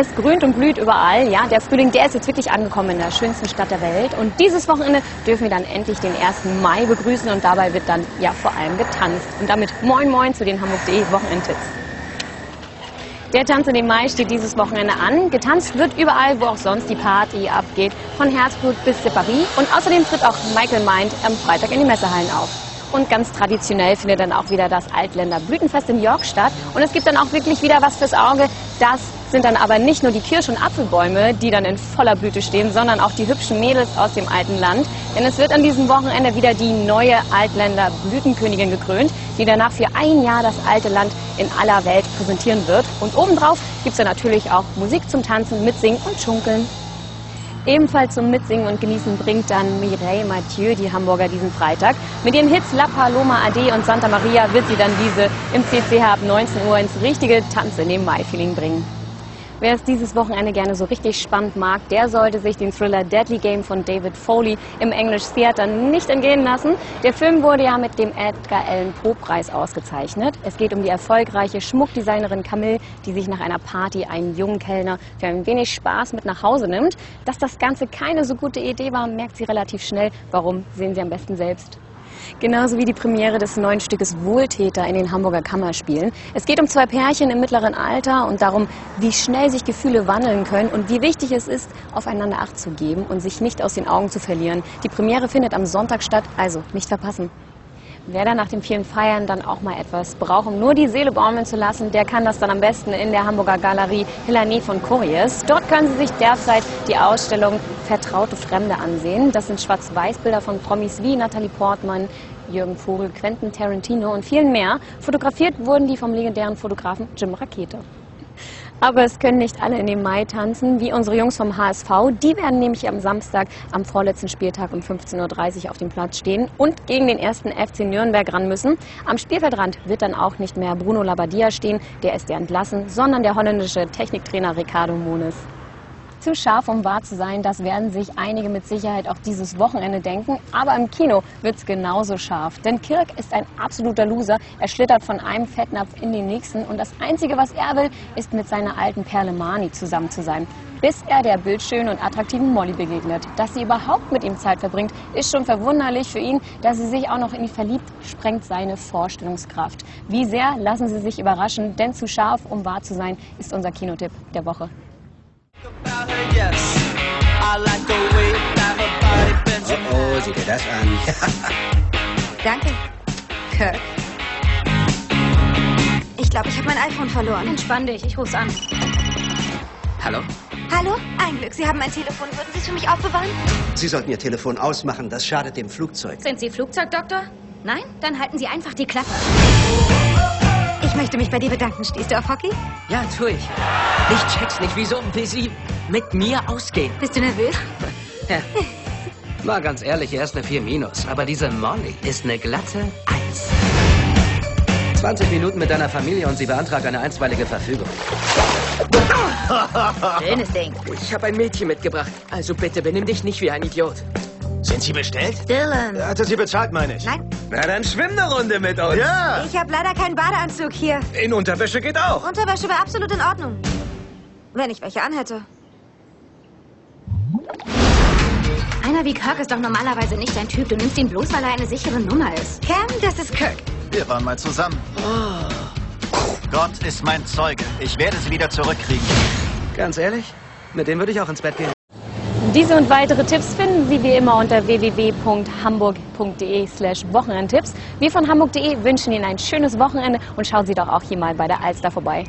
Es grünt und blüht überall. Ja, der Frühling, der ist jetzt wirklich angekommen in der schönsten Stadt der Welt. Und dieses Wochenende dürfen wir dann endlich den 1. Mai begrüßen und dabei wird dann ja vor allem getanzt. Und damit moin moin zu den Hamburg.de Wochenendtipps. Der Tanz in den Mai steht dieses Wochenende an. Getanzt wird überall, wo auch sonst die Party abgeht, von Herzblut bis Paris. Und außerdem tritt auch Michael Mind am Freitag in die Messehallen auf. Und ganz traditionell findet dann auch wieder das Altländer Blütenfest in York statt. Und es gibt dann auch wirklich wieder was fürs Auge. Das sind dann aber nicht nur die Kirsch- und Apfelbäume, die dann in voller Blüte stehen, sondern auch die hübschen Mädels aus dem alten Land. Denn es wird an diesem Wochenende wieder die neue Altländer Blütenkönigin gekrönt, die danach für ein Jahr das alte Land in aller Welt präsentieren wird. Und obendrauf gibt es dann natürlich auch Musik zum Tanzen, Mitsingen und Schunkeln. Ebenfalls zum Mitsingen und Genießen bringt dann Mireille Mathieu die Hamburger diesen Freitag. Mit ihren Hits La Paloma Ade und Santa Maria wird sie dann diese im CCH ab 19 Uhr ins richtige Tanz in dem Mai-Feeling bringen. Wer es dieses Wochenende gerne so richtig spannend mag, der sollte sich den Thriller Deadly Game von David Foley im English Theater nicht entgehen lassen. Der Film wurde ja mit dem Edgar Allan Poe Preis ausgezeichnet. Es geht um die erfolgreiche Schmuckdesignerin Camille, die sich nach einer Party einen jungen Kellner für ein wenig Spaß mit nach Hause nimmt. Dass das Ganze keine so gute Idee war, merkt sie relativ schnell. Warum, sehen Sie am besten selbst. Genauso wie die Premiere des neuen Stückes Wohltäter in den Hamburger Kammerspielen. Es geht um zwei Pärchen im mittleren Alter und darum, wie schnell sich Gefühle wandeln können und wie wichtig es ist, aufeinander Acht zu geben und sich nicht aus den Augen zu verlieren. Die Premiere findet am Sonntag statt, also nicht verpassen. Wer da nach dem vielen Feiern dann auch mal etwas braucht, um nur die Seele baumeln zu lassen, der kann das dann am besten in der Hamburger Galerie Hillany von Couriers. Dort können Sie sich derzeit die Ausstellung Vertraute Fremde ansehen. Das sind Schwarz-Weiß-Bilder von Promis wie Natalie Portman, Jürgen Vogel, Quentin Tarantino und vielen mehr. Fotografiert wurden die vom legendären Fotografen Jim Rakete. Aber es können nicht alle in den Mai tanzen, wie unsere Jungs vom HSV. Die werden nämlich am Samstag, am vorletzten Spieltag um 15.30 Uhr auf dem Platz stehen und gegen den ersten FC Nürnberg ran müssen. Am Spielfeldrand wird dann auch nicht mehr Bruno Labbadia stehen, der ist ja entlassen, sondern der holländische Techniktrainer Ricardo Mones. Zu scharf, um wahr zu sein, das werden sich einige mit Sicherheit auch dieses Wochenende denken. Aber im Kino wird es genauso scharf. Denn Kirk ist ein absoluter Loser. Er schlittert von einem Fettnapf in den nächsten. Und das Einzige, was er will, ist mit seiner alten Perle Mani zusammen zu sein. Bis er der bildschönen und attraktiven Molly begegnet. Dass sie überhaupt mit ihm Zeit verbringt, ist schon verwunderlich für ihn. Dass sie sich auch noch in ihn verliebt, sprengt seine Vorstellungskraft. Wie sehr lassen Sie sich überraschen, denn zu scharf, um wahr zu sein, ist unser Kinotipp der Woche. Oh, sieh dir das an. Danke, Kirk. Ich glaube, ich habe mein iPhone verloren. Entspann dich, ich ruf's an. Hallo? Hallo? Ein Glück, Sie haben mein Telefon. Würden Sie es für mich aufbewahren? Sie sollten Ihr Telefon ausmachen, das schadet dem Flugzeug. Sind Sie Flugzeugdoktor? Nein? Dann halten Sie einfach die Klappe. Ich möchte mich bei dir bedanken. Stehst du auf Hockey? Ja, tu ich. Ich check's nicht, wieso will sie mit mir ausgehen? Bist du nervös? Ja. Mal ganz ehrlich, er ist eine 4 minus, aber diese Molly ist eine glatte 1. 20 Minuten mit deiner Familie und sie beantragt eine einstweilige Verfügung. Schönes Ding. Ich habe ein Mädchen mitgebracht, also bitte benimm dich nicht wie ein Idiot. Sind Sie bestellt? Dylan. Er hatte sie bezahlt, meine ich. Nein, Na, dann schwimm eine Runde mit uns. Ja. ich habe leider keinen Badeanzug hier. In Unterwäsche geht auch. Unterwäsche wäre absolut in Ordnung. Wenn ich welche anhätte. Einer wie Kirk ist doch normalerweise nicht dein Typ. Du nimmst ihn bloß, weil er eine sichere Nummer ist. Cam, das ist Kirk. Wir waren mal zusammen. Gott ist mein Zeuge. Ich werde sie wieder zurückkriegen. Ganz ehrlich, mit dem würde ich auch ins Bett gehen. Diese und weitere Tipps finden Sie wie immer unter www.hamburg.de slash Wochenendtipps. Wir von hamburg.de wünschen Ihnen ein schönes Wochenende und schauen Sie doch auch hier mal bei der Alster vorbei.